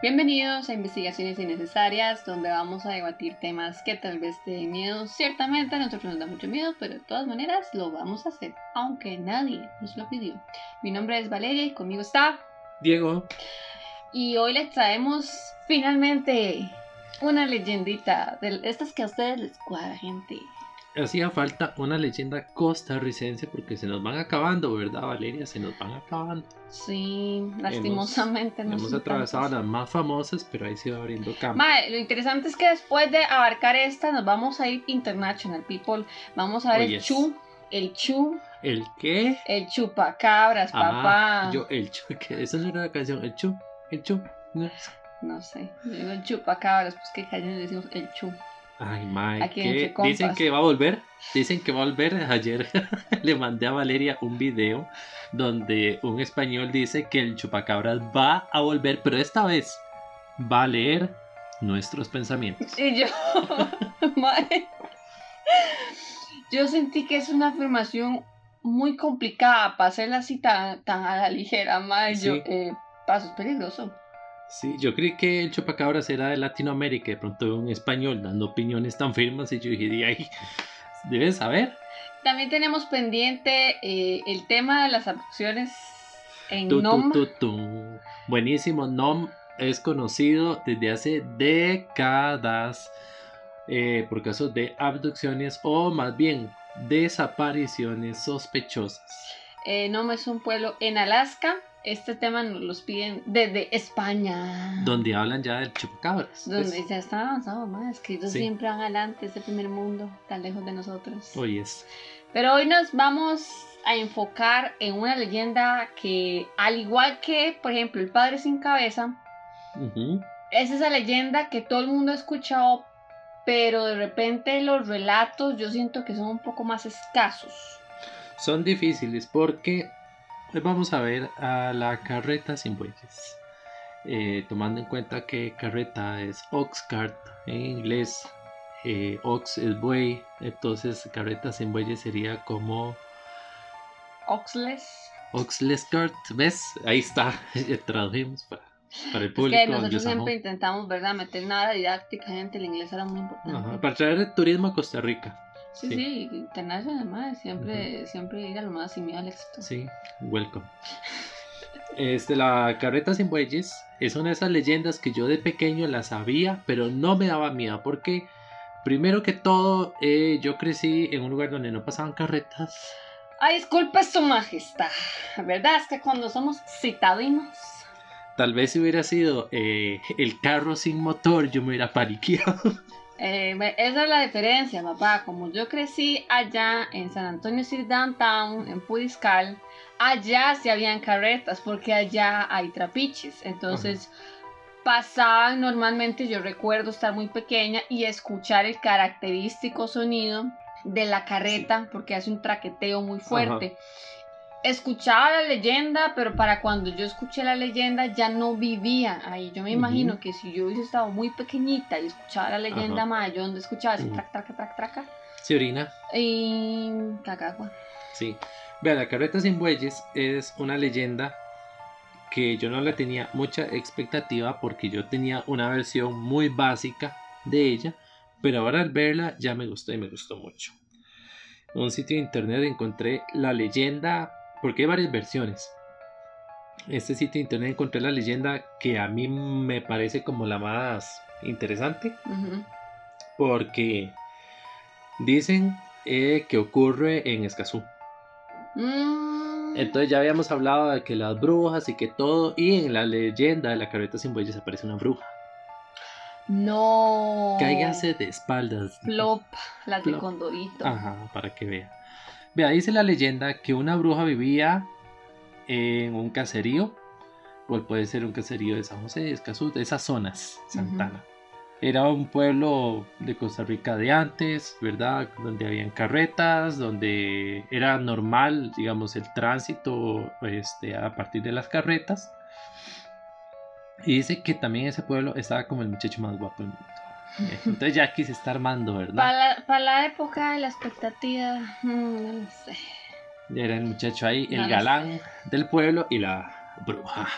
Bienvenidos a Investigaciones Innecesarias, donde vamos a debatir temas que tal vez te den miedo. Ciertamente a nosotros nos da mucho miedo, pero de todas maneras lo vamos a hacer, aunque nadie nos lo pidió. Mi nombre es Valeria y conmigo está Diego. Y hoy les traemos finalmente una leyendita de estas que a ustedes les cuadra, gente. Hacía falta una leyenda costarricense porque se nos van acabando, ¿verdad, Valeria? Se nos van acabando. Sí, lastimosamente hemos, no hemos atravesado las más famosas, pero ahí se va abriendo campo. Mae, lo interesante es que después de abarcar esta, nos vamos a ir international, people. Vamos a ver Oh, el yes. chu, el chu, ¿El qué? el chupacabras, papá. Ah, yo, el chu, que no era una canción, el chu, el chu. no. No sé, yo digo el chupacabras, pues que cañón le decimos el chu. Ay, Mike, dicen que va a volver, dicen que va a volver. Ayer le mandé a Valeria un video donde un español dice que el chupacabras va a volver, pero esta vez va a leer nuestros pensamientos. Y yo, mae, yo sentí que es una afirmación muy complicada para hacerla así tan, tan a la ligera. Yo, Sí. eh, paso es peligroso. Sí, yo creí que el chupacabras era de Latinoamérica, de pronto un español dando opiniones tan firmes y yo dije, "Di ahí, debes saber. También tenemos pendiente eh, el tema de las abducciones en tu, NOM. tu, tu. Buenísimo, NOM es conocido desde hace décadas eh, por casos de abducciones o más bien desapariciones sospechosas. Eh, NOM es un pueblo en Alaska. Este tema nos los piden desde España. Donde hablan ya del chupacabras. Donde pues. ya están avanzados más, que ellos Sí. siempre van adelante, ese primer mundo, tan lejos de nosotros. Oyes. Pero hoy nos vamos a enfocar en una leyenda que, al igual que, por ejemplo, el padre sin cabeza, Ujú. es esa leyenda que todo el mundo ha escuchado, pero de repente los relatos yo siento que son un poco más escasos. Son difíciles porque hoy vamos a ver a la carreta sin bueyes. Eh, tomando en cuenta que carreta es oxcart en inglés, eh, ox es buey, entonces carreta sin bueyes sería como Oxless. oxless cart. ¿Ves? Ahí está, tradujimos para, para el Es público. que nosotros siempre intentamos, ¿verdad?, meter nada didáctica, gente, el inglés era muy importante. Ajá, para traer el turismo a Costa Rica. Sí, Sí. sí, además, siempre, siempre ir a lo más sin miedo al éxito. Sí, welcome. Este, la carreta sin bueyes es una de esas leyendas que yo de pequeño la sabía, pero no me daba miedo porque, primero que todo, eh, yo crecí en un lugar donde no pasaban carretas. Ay, disculpe su majestad, ¿verdad? Es que cuando somos citadinos, Tal vez si hubiera sido eh, el carro sin motor, yo me hubiera paniqueado. eh, esa es la diferencia, papá. Como yo crecí allá en San Antonio City Downtown, en Puriscal, allá sí habían carretas, porque allá hay trapiches. Entonces, pasaban normalmente, yo recuerdo estar muy pequeña y escuchar el característico sonido de la carreta, porque hace un traqueteo muy fuerte. Escuchaba la leyenda, pero para cuando yo escuché la leyenda ya no vivía ahí. Yo me imagino que si yo hubiese estado muy pequeñita y escuchaba la leyenda más, yo donde escuchaba ese Ujú. trac, trac, trac, traca, Sí, Orina. y cagagua. Sí. Vea, la carreta sin bueyes es una leyenda que yo no le tenía mucha expectativa porque yo tenía una versión muy básica de ella, pero ahora al verla ya me gustó y me gustó mucho. En un sitio de internet encontré la leyenda, porque hay varias versiones. Este sitio de internet encontré la leyenda que a mí me parece como la más interesante porque dicen eh, que ocurre en Escazú. Mm, Entonces ya habíamos hablado de que las brujas y que todo, y en la leyenda de la carreta sin bueyes aparece una bruja. no. Cáigase de espaldas. Plop, las de. Condorito. Ajá, para que vea. Vea, dice la leyenda que una bruja vivía en un caserío, o puede ser un caserío de San José, de Escazú, de esas zonas, Santana. Era un pueblo de Costa Rica de antes, ¿verdad? Donde habían carretas, donde era normal, digamos, el tránsito este, a partir de las carretas. Y dice que también ese pueblo estaba como el muchacho más guapo del mundo. Entonces ya aquí se está armando, ¿verdad? Para la, pa' la época de la expectativa, mm, no sé. Era el muchacho ahí, No el galán del pueblo y la bruja.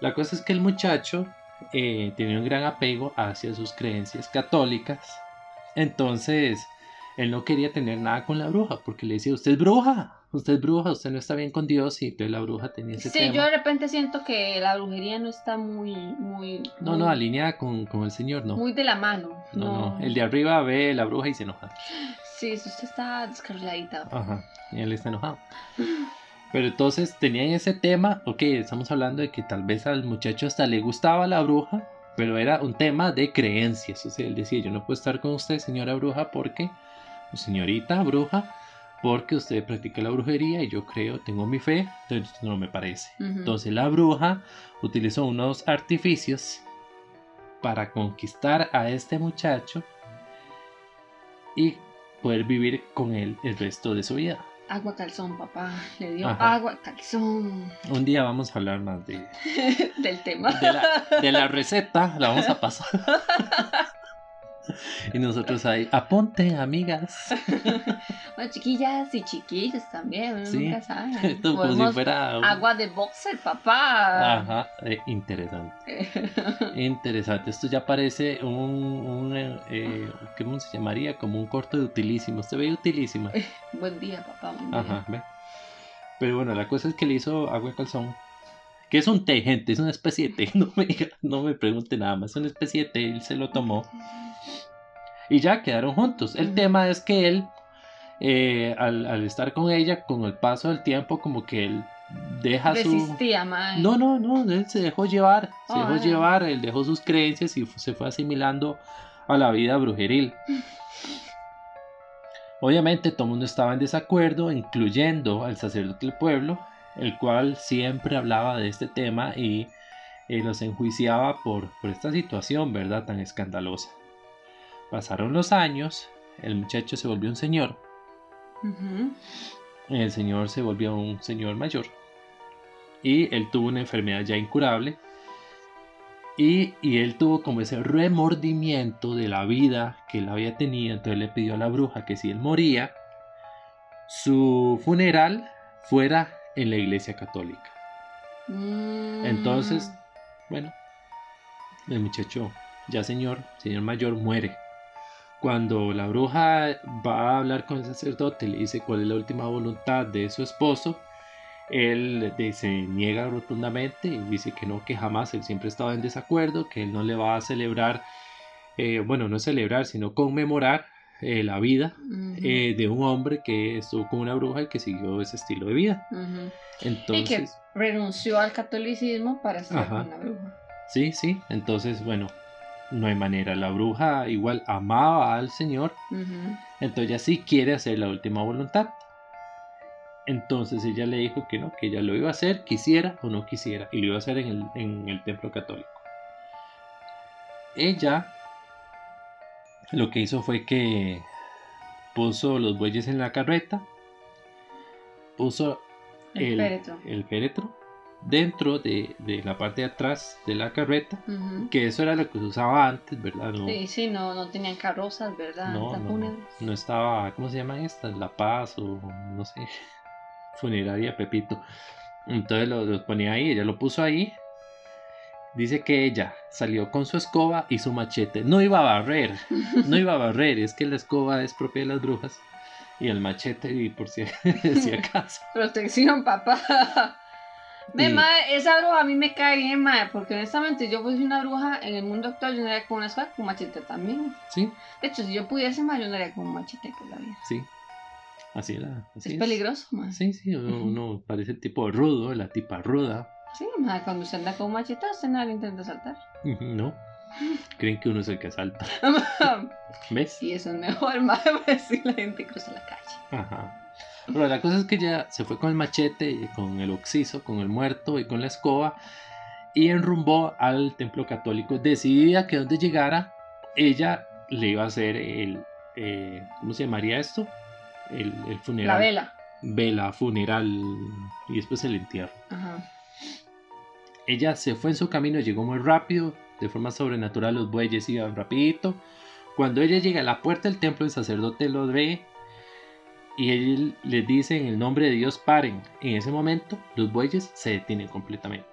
La cosa es que el muchacho eh, tenía un gran apego hacia sus creencias católicas. Entonces, él no quería tener nada con la bruja porque le decía, usted es bruja, usted es bruja, usted no está bien con Dios y entonces la bruja tenía ese Sí, yo de repente siento que la brujería no está muy, muy... No, muy, no, alineada con, con el Señor, no. Muy de la mano. no, No, no, el de arriba ve la bruja y se enoja. Sí, usted está descarriladita. Ajá, y él está enojado. Pero entonces tenían ese tema, ok, estamos hablando de que tal vez al muchacho hasta le gustaba la bruja, pero era un tema de creencias. O sea, él decía, yo no puedo estar con usted, señora bruja, porque, o señorita bruja, porque usted practica la brujería y yo creo, tengo mi fe, entonces no me parece. Entonces la bruja utilizó unos artificios para conquistar a este muchacho y poder vivir con él el resto de su vida. Agua calzón, papá. Le dio Ajá. agua calzón Un día vamos a hablar más de, del tema. de, la, de la receta, la vamos a pasar. y nosotros ahí, aponte, amigas. Bueno, chiquillas y chiquillos también, uno Sí. nunca sabe. Esto como si fuera... Agua de boxer, papá. Ajá, eh, interesante. Interesante. Esto ya parece un, un eh, eh, ¿cómo se llamaría? Como un corto de utilísimo. Usted ve utilísima. buen día, papá. Buen día. Ajá, ve. Pero bueno, la cosa es que le hizo agua de calzón. Que es un té, gente, es una especie de té. No me, no me pregunte nada más. Es una especie de té, él se lo tomó. Y ya quedaron juntos. El tema es que él, eh, al, al estar con ella, con el paso del tiempo, como que él deja su. Resistía, mae. No, no, no, él se dejó llevar, se dejó llevar, él dejó sus creencias y se fue asimilando a la vida brujeril. Obviamente todo el mundo estaba en desacuerdo, incluyendo al sacerdote del pueblo, el cual siempre hablaba de este tema y eh, los enjuiciaba por, por esta situación, ¿verdad? Tan escandalosa. Pasaron los años, el muchacho se volvió un señor, el señor se volvió un señor mayor. Y él tuvo una enfermedad ya incurable. Y, y él tuvo como ese remordimiento de la vida que él había tenido. Entonces le pidió a la bruja que si él moría su funeral fuera en la iglesia católica. Mm. entonces bueno el muchacho ya señor señor mayor muere cuando la bruja va a hablar con el sacerdote, le dice cuál es la última voluntad de su esposo, él se niega rotundamente y dice que no, que jamás, él siempre estaba en desacuerdo, que él no le va a celebrar, eh, bueno, no celebrar, sino conmemorar eh, la vida eh, de un hombre que estuvo con una bruja y que siguió ese estilo de vida. Ujú. Y que Entonces, renunció al catolicismo para estar Ajá. con la bruja. sí, sí, entonces, bueno, no hay manera, la bruja igual amaba al Señor. Entonces ella sí quiere hacer la última voluntad. Entonces ella le dijo que no, que ella lo iba a hacer, quisiera o no quisiera, y lo iba a hacer en el, en el templo católico. Ella lo que hizo fue que puso los bueyes en la carreta, puso El, el, féretro. el féretro dentro de, de la parte de atrás de la carreta, Ujú. que eso era lo que se usaba antes, ¿verdad? No, Sí, sí, no, no tenían carrozas, ¿verdad? no, no, no estaba, ¿cómo se llaman estas? La Paz o no sé, funeraria Pepito. Entonces lo, lo ponía ahí, ella lo puso ahí. Dice que ella salió con su escoba y su machete. No iba a barrer, no iba a barrer, es que la escoba es propia de las brujas. Y el machete, y por si, si acaso. Protección, papá. Ve, Y- esa bruja a mí me cae bien, mae, porque honestamente yo fuese una bruja en el mundo actual, yo andaría con una espada con machete también. Sí, De hecho, si yo pudiese, mae, yo andaría con un machete por la vida. sí. Así era. Así es peligroso, mae. Sí, sí, uno, uno parece el tipo rudo, la tipa ruda. Sí, mae, cuando usted anda con un machete, usted nada le intenta saltar. No. Creen que uno es el que asalta. ¿Ves? sí, eso es mejor, mae, pues si la gente cruza la calle. Ajá. Pero la cosa es que ella se fue con el machete, y con el oxiso, con el muerto y con la escoba y enrumbó al templo católico, decidida que donde llegara ella le iba a hacer el, eh, ¿cómo se llamaría esto? El, el funeral. La vela. Vela, funeral y después el entierro. Ajá. Ella se fue en su camino, llegó muy rápido, de forma sobrenatural los bueyes iban rapidito. Cuando ella llega a la puerta del templo, el sacerdote lo ve y él les dice en el nombre de Dios paren. En ese momento los bueyes se detienen completamente.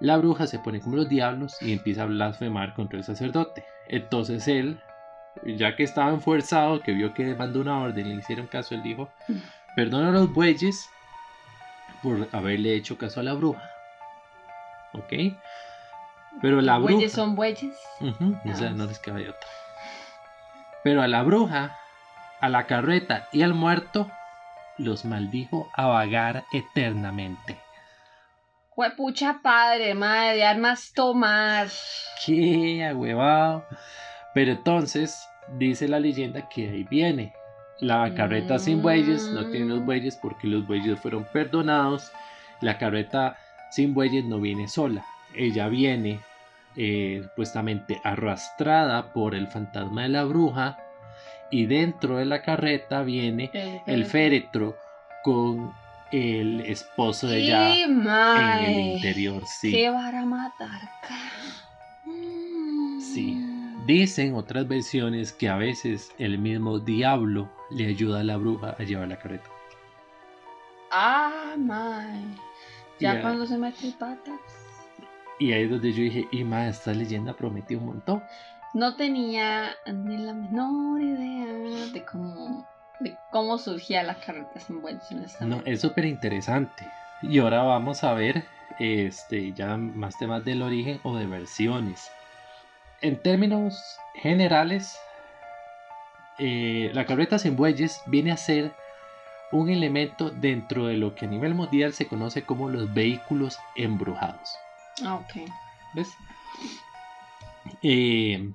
la bruja se pone como los diablos y empieza a blasfemar contra el sacerdote. Entonces él, ya que estaba enfuerzado, que vio que mandó una orden y le hicieron caso, él dijo, perdona a los bueyes por haberle hecho caso a la bruja. ¿Ok? Pero la bruja... ¿Bueyes son bueyes? Ujú, o sea, Ah. no les queda de otra. Pero a la bruja, a la carreta y al muerto los maldijo a vagar eternamente. Huepucha padre, madre, de armas tomar. ¡Qué ahuevado! Pero entonces dice la leyenda que ahí viene. La carreta sin bueyes no tiene los bueyes porque los bueyes fueron perdonados. La carreta sin bueyes no viene sola. Ella viene eh, supuestamente arrastrada por el fantasma de la bruja. Y dentro de la carreta viene el féretro con el esposo de ella ¡Y en el interior. Sí. ¡Qué vara matar! Mm. Sí. Dicen otras versiones que a veces el mismo diablo le ayuda a la bruja a llevar la carreta. ¡Ah, mae! Ya cuando se mete patas. Y ahí es donde yo dije, y esta leyenda prometió un montón. No tenía ni la menor idea de cómo, de cómo surgía la carreta sin bueyes en esta No, es súper interesante. Y ahora vamos a ver este, ya más temas del origen o de versiones. En términos generales, eh, la carreta sin bueyes viene a ser un elemento dentro de lo que a nivel mundial se conoce como los vehículos embrujados. Ah, ok. ¿Ves? Eh,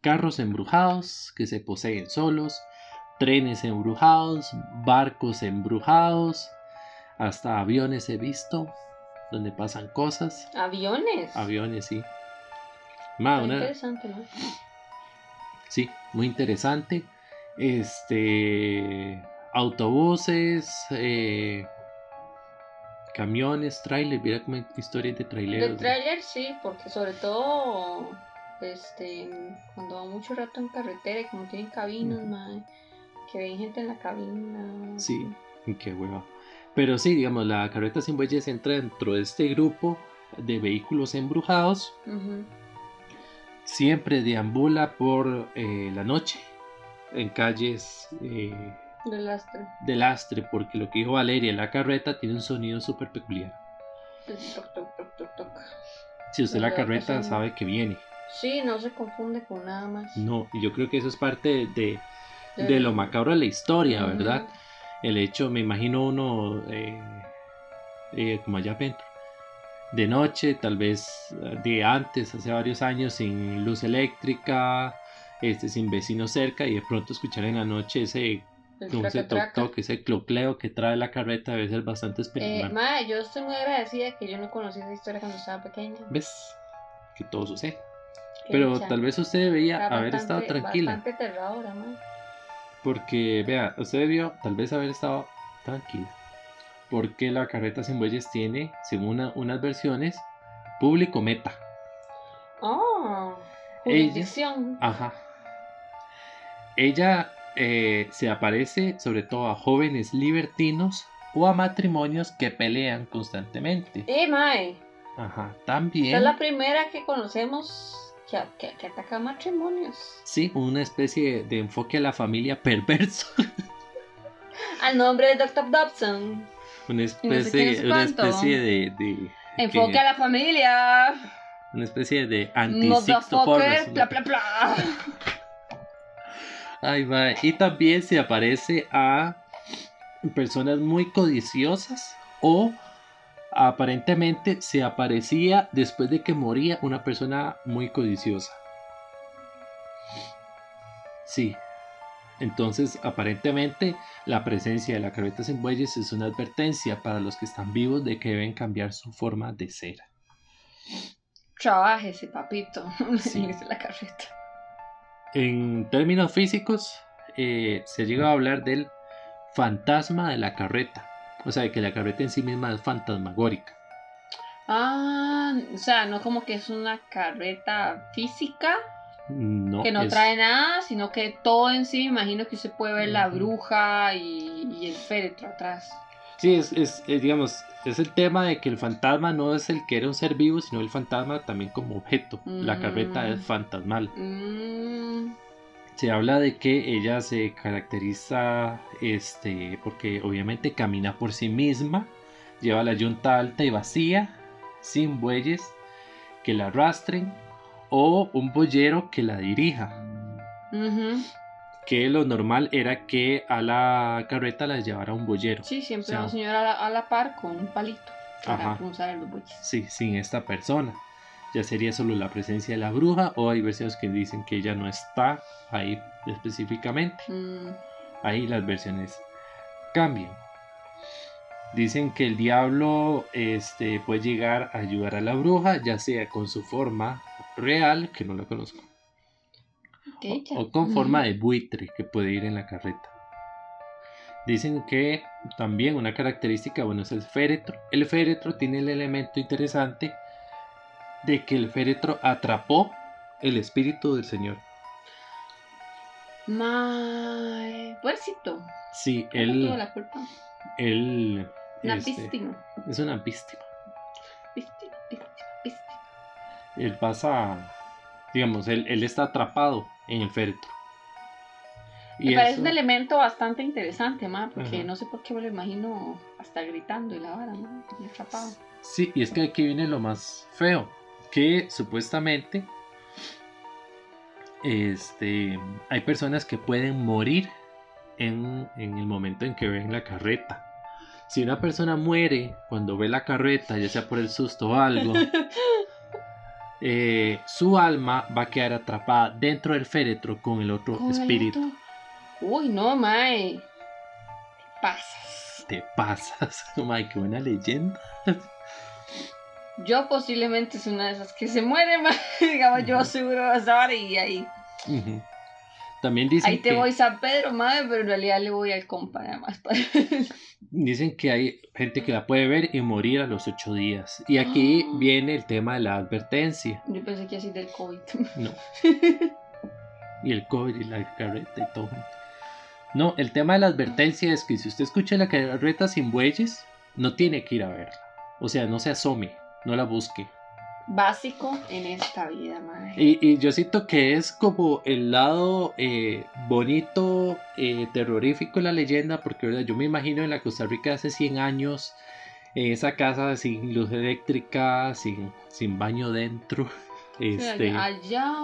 carros embrujados que se poseen solos, trenes embrujados, barcos embrujados, hasta aviones he visto donde pasan cosas. Aviones. Aviones, sí. Una- interesante, ¿no? sí, muy interesante. Este, autobuses, eh, camiones, trailers, mira como historias de De traileros. trailer sí, porque sobre todo este cuando va mucho rato en carretera y como tienen cabinas, mae, que ven gente en la cabina. Sí. Qué hueva. Pero sí, digamos, la carreta sin bueyes entra dentro de este grupo de vehículos embrujados. Siempre deambula por eh, la noche en calles eh, De lastre. de lastre, porque lo que dijo Valeria, la carreta tiene un sonido súper peculiar. Toc, toc, toc, toc, toc. Si usted la ¿Verdad que carreta sabe que viene. Sí, no se confunde con nada más. No, y yo creo que eso es parte de, De- de lo macabro de la historia. ¿verdad? El hecho, me imagino uno eh, eh, como allá adentro, de noche, tal vez eh, de antes, hace varios años, sin luz eléctrica, este, sin vecinos cerca, y de pronto escuchar en la noche ese, ese toc toc, ese clocleo que trae la carreta, debe ser bastante Eh, espeluznante. mae, yo estoy muy agradecida que yo no conocí esa historia cuando estaba pequeña. ¿Ves? Que todo sucede. Pero tal vez usted debería haber estado tranquila. Bastante aterradora, mae. Porque, vea, usted debió tal vez haber estado tranquila. Porque la carreta sin bueyes tiene, según una- unas versiones, público meta. Oh, Ella- jurisdicción. Ajá. Ella eh, se aparece sobre todo a jóvenes libertinos o a matrimonios que pelean constantemente. Eh, mae. Ajá, Esta también. es la primera que conocemos que, que, que ataca matrimonios. Sí, una especie de enfoque a la familia perverso. Al nombre de Dr. Dobson. Una Y no sé especie, una especie de, de- Enfoque que- a la familia. una especie de anti-Sixto bla, bla. Ay, va. Y también se aparece a personas muy codiciosas o aparentemente se aparecía después de que moría una persona muy codiciosa. Sí. Entonces, aparentemente, la presencia de la carreta sin bueyes es una advertencia para los que están vivos de que deben cambiar su forma de ser. Trabájese, papito. Sí. La carreta. En términos físicos, eh, se llega a hablar del fantasma de la carreta. O sea, de que la carreta en sí misma es fantasmagórica. Ah, o sea, no como que es una carreta física No, que no es- trae nada, sino que todo en sí, me imagino que usted puede ver la bruja y, y el féretro atrás. Sí, es, es, es, digamos, es el tema de que el fantasma no es el que era un ser vivo, sino el fantasma también como objeto. La carreta es Mm. fantasmal. Mm, Se habla de que ella se caracteriza, este, porque obviamente camina por sí misma, lleva la yunta alta y vacía, sin bueyes que la arrastren, o un boyero que la dirija. Que lo normal era que a la carreta la llevara un boyero. Sí, siempre O sea, un señor a la, a la par con un palito para punzar los bueyes. Sí, sin esta persona. Ya sería solo la presencia de la bruja o hay versiones que dicen que ella no está ahí específicamente. Mm, Ahí las versiones cambian. Dicen que el diablo este, puede llegar a ayudar a la bruja, ya sea con su forma real, que no la conozco, ¿qué o, con forma de buitre que puede ir en la carreta. Dicen que también una característica, bueno, es el féretro. El féretro tiene el elemento interesante de que el féretro atrapó el espíritu del Señor. Mae, puercito. Sí, Tuvo él, la culpa. él Una este, víctima. es una víctima. Víctima, víctima, víctima. Él pasa, digamos, él, él está atrapado en el féretro. Me Y parece eso- un elemento bastante interesante, ma, porque Ajá. no sé por qué me lo imagino hasta gritando y la vara, ¿no? Y atrapado. Sí, y es que aquí viene lo más feo, que supuestamente este, hay personas que pueden morir en, en el momento en que ven la carreta. Si una persona muere cuando ve la carreta, ya sea por el susto o algo, eh, su alma va a quedar atrapada dentro del féretro con el otro Con el espíritu. otro. Uy, no, mae. Te pasas. Te pasas, Ay, qué buena leyenda. Yo posiblemente soy una de esas que se muere, mae. Digamos, yo seguro a ver y ahí. También dicen Ahí te que, voy San Pedro, mae, pero en realidad le voy al compa, además. para- dicen que hay gente que la puede ver y morir a los ocho días. Y aquí Ah. viene el tema de la advertencia. Yo pensé que así del COVID. No. y el COVID y la carreta y todo. No, el tema de la advertencia es que si usted escucha la carreta sin bueyes, no tiene que ir a verla. O sea, no se asome, no la busque. Básico en esta vida, mae. Y, y yo siento que es como el lado eh, bonito, eh, terrorífico de la leyenda, porque ¿verdad? yo me imagino en la Costa Rica hace 100 años, en esa casa sin luz eléctrica, sin, sin baño dentro, este, allá,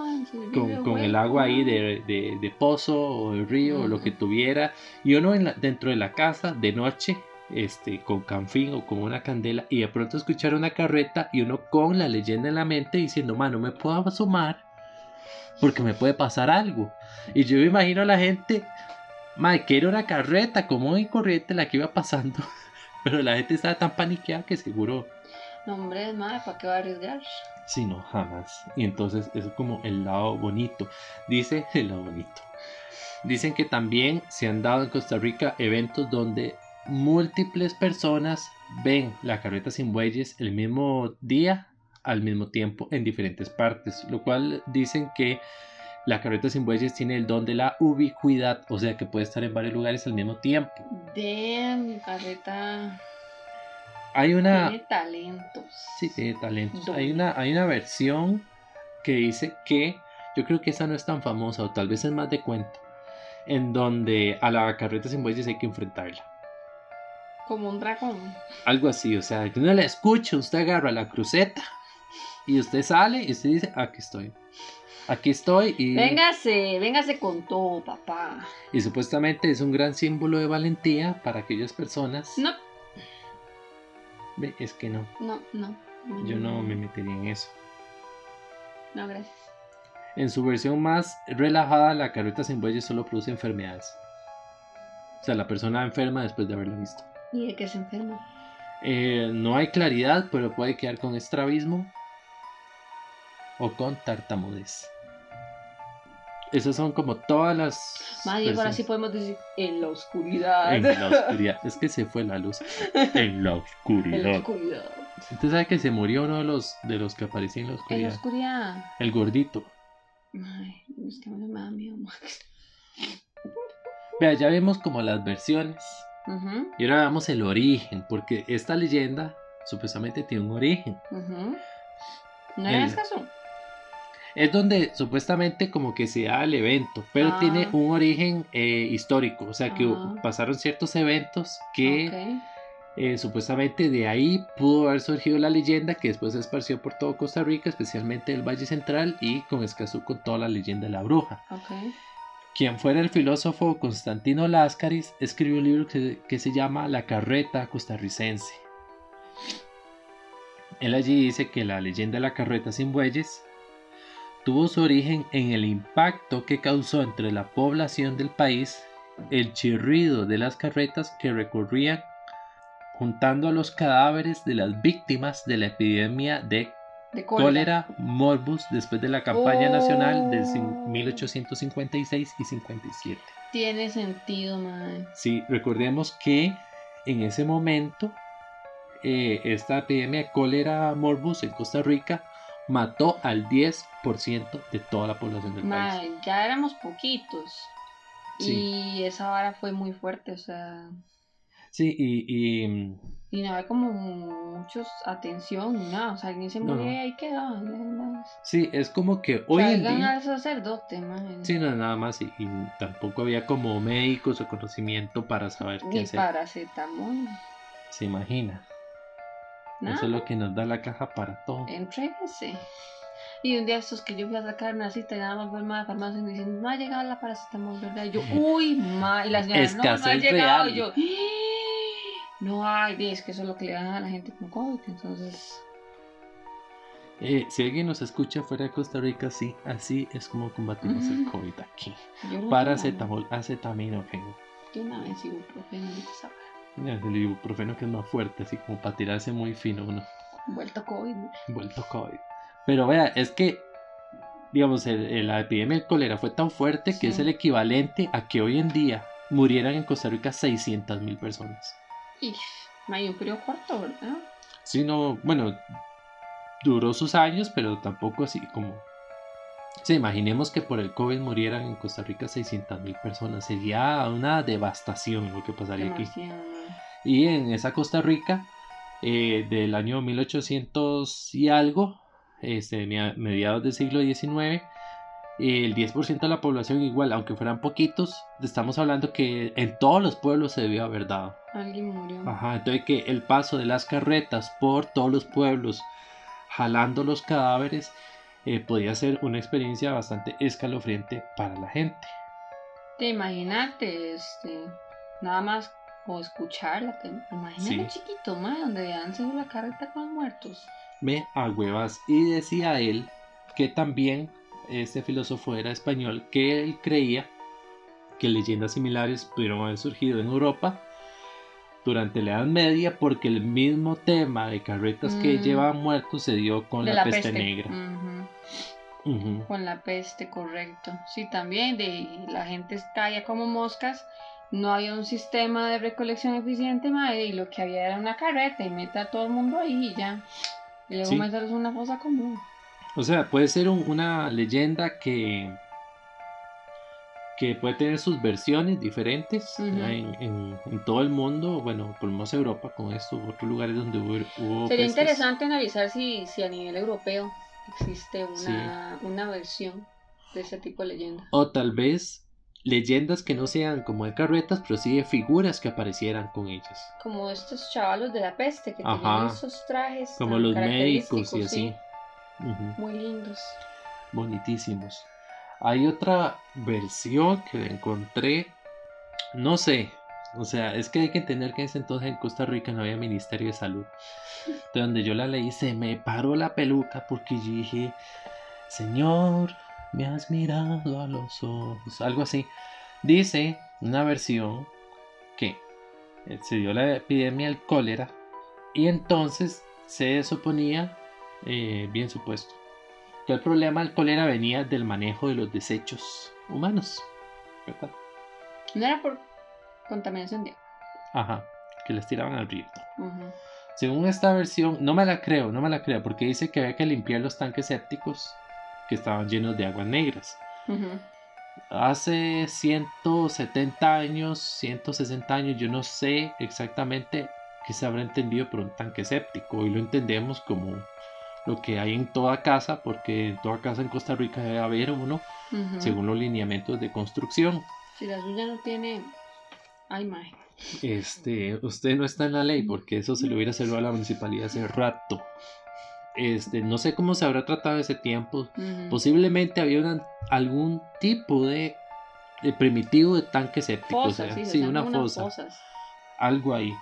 con, con el agua ahí de, de- de pozo o de río o lo que tuviera, y uno en la- dentro de la casa de noche. Este, con canfín o con una candela y de pronto escuchar una carreta y uno con la leyenda en la mente diciendo, mano, me puedo asomar porque me puede pasar algo. Y yo me imagino a la gente, madre, que era una carreta común y corriente la que iba pasando, pero la gente estaba tan paniqueada que seguro, No, hombre, madre, ¿para qué va a arriesgar? si no, jamás. Y entonces es como el lado bonito. Dice el lado bonito. Dicen que también se han dado en Costa Rica eventos donde múltiples personas ven la carreta sin bueyes el mismo día al mismo tiempo en diferentes partes, lo cual dicen que la carreta sin bueyes tiene el don de la ubicuidad, o sea que puede estar en varios lugares al mismo tiempo. Damn, mi carreta Hay una... tiene talentos. Sí, tiene talentos. Hay una, hay una versión que dice que yo creo que esa no es tan famosa o tal vez es más de cuento, en donde a la carreta sin bueyes hay que enfrentarla. Como un dragón. Algo así, o sea, que uno la escucha, usted agarra la cruceta y usted sale y usted dice, aquí estoy. Aquí estoy y, Véngase, véngase con todo, papá. y supuestamente es un gran símbolo de valentía para aquellas personas. No, Es que no, no, no. yo no me metería en eso. No, gracias. En su versión más relajada, la carreta sin bueyes solo produce enfermedades. O sea, la persona enferma después de haberla visto. ¿Y de qué se enferma? Eh, no hay claridad, pero puede quedar con estrabismo o con tartamudez. Esas son como todas las. Madre, ahora sí podemos decir en la oscuridad. En la oscuridad. Es que se fue la luz. En la En la oscuridad. oscuridad. Usted sabe que se murió uno de los, de los que aparecía en la En la oscuridad. oscuridad. El gordito. Ay, es que me da miedo, Max. Vea, ya vemos como las versiones Y ahora veamos el origen, porque esta leyenda supuestamente tiene un origen. ¿No El- era Escazú? Es donde supuestamente como que se da el evento, pero Ah. tiene un origen eh, histórico, o sea que Ah. pasaron ciertos eventos que eh, supuestamente de ahí pudo haber surgido la leyenda que después se esparció por todo Costa Rica, especialmente el Valle Central y con Escazú con toda la leyenda de la bruja. Ok. Quien fuera el filósofo Constantino Láscaris escribió un libro que, que se llama La carreta costarricense. Él allí dice que la leyenda de la carreta sin bueyes tuvo su origen en el impacto que causó entre la población del país el chirrido de las carretas que recorrían juntando a los cadáveres de las víctimas de la epidemia de De cólera morbus después de la campaña nacional de cin- Oh. 1856 y 57. Tiene sentido, man. Sí, recordemos que en ese momento eh, esta epidemia de cólera morbus en Costa Rica mató al 10% de toda la población del país. Man, ya éramos poquitos. Sí. Y esa vara fue muy fuerte, o sea. Sí, y, y, mm, Y no había como muchos atención nada. O sea, alguien se No. moría y ahí más. sí, es como que hoy en día... al sacerdote, man. Sí, no, nada más, y, y tampoco había como médicos o conocimiento para saber qué Ni hacer. paracetamol. Se imagina. Nada. Eso es lo que nos da la caja para todo. Entréguese. Y un día estos que yo fui a sacar una cita y nada más fue el ma de farmacia y me dicen, no ha llegado la paracetamol, ¿verdad? Y yo, uy, ma. Y la señora, no, no ha Escasez llegado. real. Y yo, no hay, es que eso es lo que le dan a la gente con COVID. Entonces, Eh, si alguien nos escucha fuera de Costa Rica, sí, así es como combatimos el. COVID aquí. yo Paracetamol, acetaminofeno. De una vez ibuprofeno. Ya, El ibuprofeno que es más fuerte, así como para tirarse muy fino uno. Vuelto COVID. ¿no? Vuelto COVID. Pero vea, es que, digamos, el- el- la epidemia del cólera fue tan fuerte que Sí. es el equivalente a que hoy en día murieran en Costa Rica 600 mil personas. Y, ma, y un periodo corto, ¿verdad? Sí, no, bueno, duró sus años, pero tampoco así como... Sí, imaginemos que por el COVID murieran en Costa Rica 600 mil personas. Sería una devastación lo que pasaría aquí. Y en esa Costa Rica, eh, del año 1800 y algo, este, mediados del siglo XIX, el 10% de la población igual, aunque fueran poquitos, estamos hablando que en todos los pueblos se debió haber dado. Alguien murió. Ajá, entonces que el paso de las carretas por todos los pueblos jalando los cadáveres eh, podía ser una experiencia bastante escalofriante para la gente. Te imagínate, este, nada más o escucharla, te, imagínate Sí. chiquito, ma, donde vean seguro la carreta con los muertos. Me a huevas. Y decía él que también este filósofo era español, que él creía que leyendas similares pudieron haber surgido en Europa durante la Edad Media porque el mismo tema de carretas que Mm. llevaban muertos se dio con de la, la peste, peste. negra. Con la peste, correcto. Sí, también de la gente caía como moscas. No había un sistema de recolección eficiente, ma, y lo que había era una carreta y mete a todo el mundo ahí y ya. Y luego Sí. una fosa común. O sea, puede ser un- una leyenda que que puede tener sus versiones diferentes en, en- en todo el mundo, bueno, por lo menos Europa con esto, otros lugares donde hubo, hubo Sería pestes. interesante analizar si, si a nivel europeo existe una, una versión de ese tipo de leyenda. O tal vez leyendas que no sean como de carretas, pero sí de figuras que aparecieran con ellas. Como estos chavalos de la peste que Ajá. tenían esos trajes Como tan los médicos y así. sí, Muy lindos. Bonitísimos. Hay otra versión que encontré, no sé, o sea, es que hay que entender que en ese entonces en Costa Rica no había Ministerio de Salud. De donde yo la leí se me paró la peluca porque yo dije, Señor, me has mirado a los ojos, algo así. Dice una versión que eh, se dio la epidemia del cólera y entonces se suponía, eh, bien supuesto, que el problema del cólera venía del manejo de los desechos humanos. ¿verdad? No era por contaminación de agua. Ajá, que les tiraban al río. Según esta versión, no me la creo, no me la creo, porque dice que había que limpiar los tanques sépticos que estaban llenos de aguas negras. Ujú. hace 170 años, 160 años, yo no sé exactamente qué se habrá entendido por un tanque séptico. Hoy lo entendemos como lo que hay en toda casa, porque en toda casa en Costa Rica debe haber uno, según los lineamientos de construcción. Si la suya no tiene. Ay, mae. Este, usted no está en la ley, porque eso se lo hubiera servido a la municipalidad hace rato. Este, no sé cómo se habrá tratado ese tiempo. Posiblemente había una- algún tipo de, de primitivo de tanque séptico, o sea, sí, una fosa, fosas. algo ahí.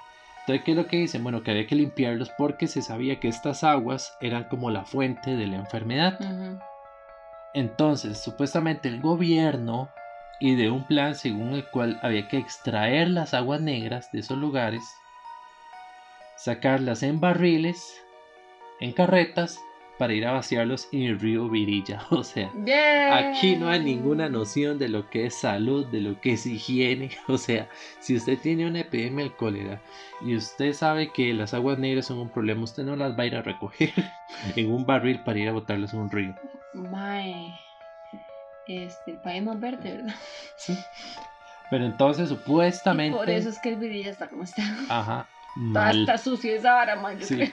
Entonces, ¿qué es lo que dicen? Bueno, que había que limpiarlos porque se sabía que estas aguas eran como la fuente de la enfermedad. Entonces, supuestamente el gobierno ideó un plan según el cual había que extraer las aguas negras de esos lugares, sacarlas en barriles, en carretas, para ir a vaciarlos en el río Virilla. O sea. Aquí no hay ninguna noción de lo que es salud, de lo que es higiene. O sea, si usted tiene una epidemia de cólera y usted sabe que las aguas negras son un problema, usted no las va a ir a recoger en un barril para ir a botarlas en un río. Mae. Este, el país más verde, ¿verdad? Sí. Pero entonces, Y supuestamente. por eso es que el virilla está como está. Ajá. Mal. está sucio esa vara, mae, yo Sí. creo.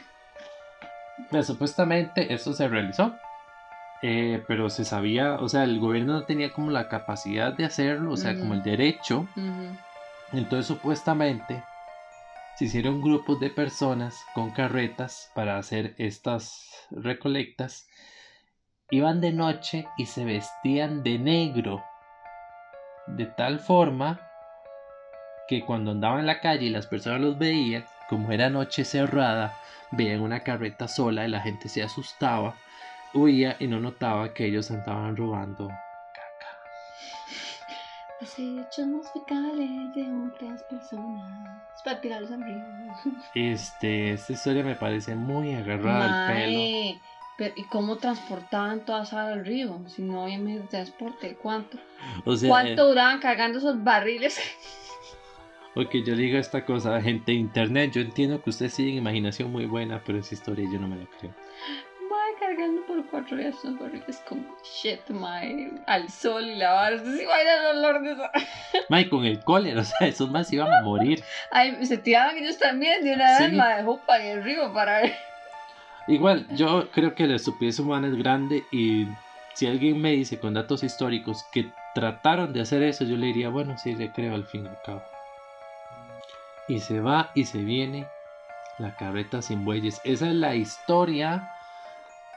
Pero supuestamente esto se realizó. eh, pero se sabía, o sea, el gobierno no tenía como la capacidad de hacerlo, o sea, como el derecho. Entonces supuestamente se hicieron grupos de personas con carretas para hacer estas recolectas. Iban de noche y se vestían de negro. De tal forma que cuando andaban en la calle y las personas los veían, como era noche cerrada, veían una carreta sola y la gente se asustaba, huía y no notaba que ellos andaban robando caca. Los hechos más fecales de otras personas. Para tirarlos al río. Este, esta historia me parece muy agarrada al pelo. Pero ¿y cómo transportaban toda esa al río? Si no había medio de transporte, ¿cuánto? O sea, ¿Cuánto duraban cargando esos barriles? Porque yo digo esta cosa, gente de internet, yo entiendo que ustedes tienen imaginación muy buena, pero esa historia yo no me la creo. Mae, cargando por cuatro días barriles como shit, mae, al sol y la vara. Usted sí va a ir el olor de esa. Mae, con el cólera, o sea, esos más iban a morir. Ay, se tiraban ellos también de una vez, Sí. mae, jupa en el río para ver. Igual, yo creo que la estupidez humana es grande y si alguien me dice con datos históricos que trataron de hacer eso, yo le diría, bueno, sí, le creo al fin y al cabo. Y se va y se viene la carreta sin bueyes. Esa es la historia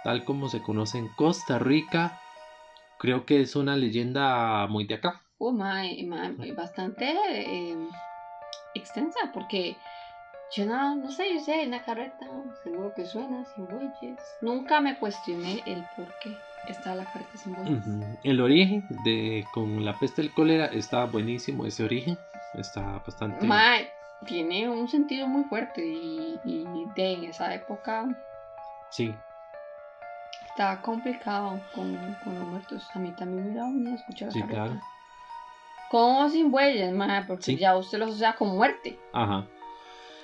tal como se conoce en Costa Rica. Creo que es una leyenda muy de acá. Oh, mae, mae, bastante eh, extensa, porque yo no, no sé, yo sé, en la carreta, seguro que suena sin bueyes. Nunca me cuestioné el por qué está la carreta sin bueyes. El origen de con la peste del cólera está buenísimo. Ese origen está bastante. Mae, tiene un sentido muy fuerte y, y de en esa época Sí, estaba complicado con, con los muertos. A mí también me hubiera venido a escuchar Sí, carreta. claro. Con o sin bueyes, mae, porque Sí. ya usted lo asocia con muerte. Ajá.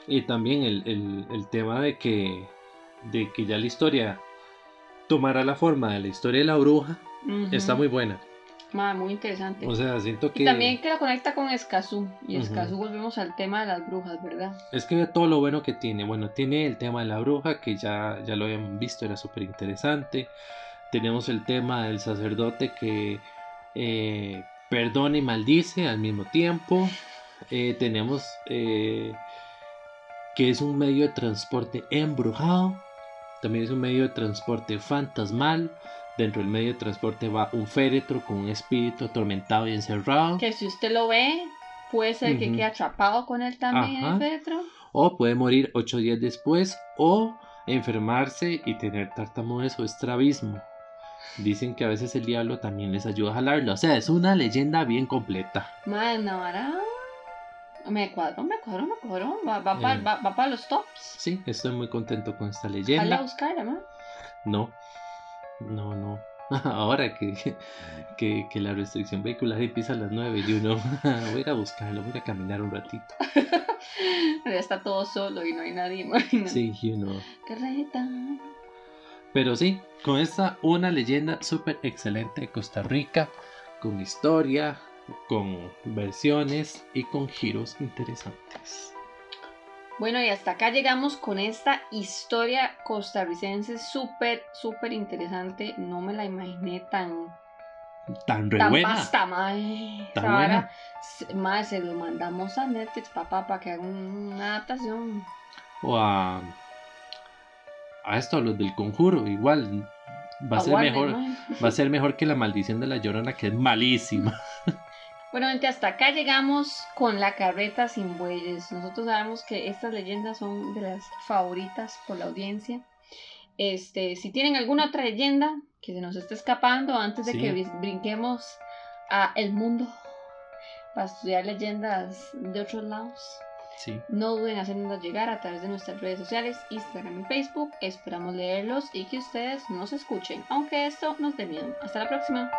Y también el, el- el tema de que, de que ya la historia tomará la forma de la historia de la bruja está muy buena. Muy interesante. O sea, siento que Y también que la conecta con Escazú. Y. Escazú volvemos al tema de las brujas, ¿verdad? es que ve todo lo bueno que tiene. Bueno, tiene el tema de la bruja, que ya, ya lo habíamos visto, era súper interesante. Tenemos el tema del sacerdote que eh, perdona y maldice al mismo tiempo. Eh, tenemos eh, que es un medio de transporte embrujado. También es un medio de transporte fantasmal. Dentro del medio de transporte va un féretro con un espíritu atormentado y encerrado. Que si usted lo ve, puede ser que quede atrapado con él también Ajá. el féretro. O puede morir ocho días después. O enfermarse y tener tartamudez o estrabismo. Dicen que a veces el diablo también les ayuda a jalarlo. O sea, es una leyenda bien completa. Madre, no, ahora. Me cuadró, me cuadró, me cuadró. Va, va, Eh. para los tops. Sí, estoy muy contento con esta leyenda. buscarla, ma. No, no, no. Ahora que, que, que la restricción vehicular empieza a las 9 y uno voy a ir a buscarlo, voy a caminar un ratito. Ya está todo solo y no hay nadie, imagínate. Sí, y uno. Carreta. Pero sí, con esta una leyenda súper excelente de Costa Rica con historia, con versiones y con giros interesantes. Bueno, y hasta acá llegamos con esta historia costarricense súper, súper interesante. No me la imaginé tan... Tan re Tan buena. pasta, mae. Tan buena. se- mae, se lo mandamos a Netflix, papá, para que hagan una adaptación. O a, a esto, a los del conjuro, igual. Va a ser mejor. mae. Va a ser mejor que la maldición de la llorona, que es malísima. Bueno, gente, hasta acá llegamos con la carreta sin bueyes. Nosotros sabemos que estas leyendas son de las favoritas por la audiencia. Este, si tienen alguna otra leyenda que se nos esté escapando antes de Sí. que brinquemos a el mundo para estudiar leyendas de otros lados, Sí. no duden en hacernos llegar a través de nuestras redes sociales, Instagram y Facebook. Esperamos leerlos y que ustedes nos escuchen, aunque esto nos dé miedo. Hasta la próxima.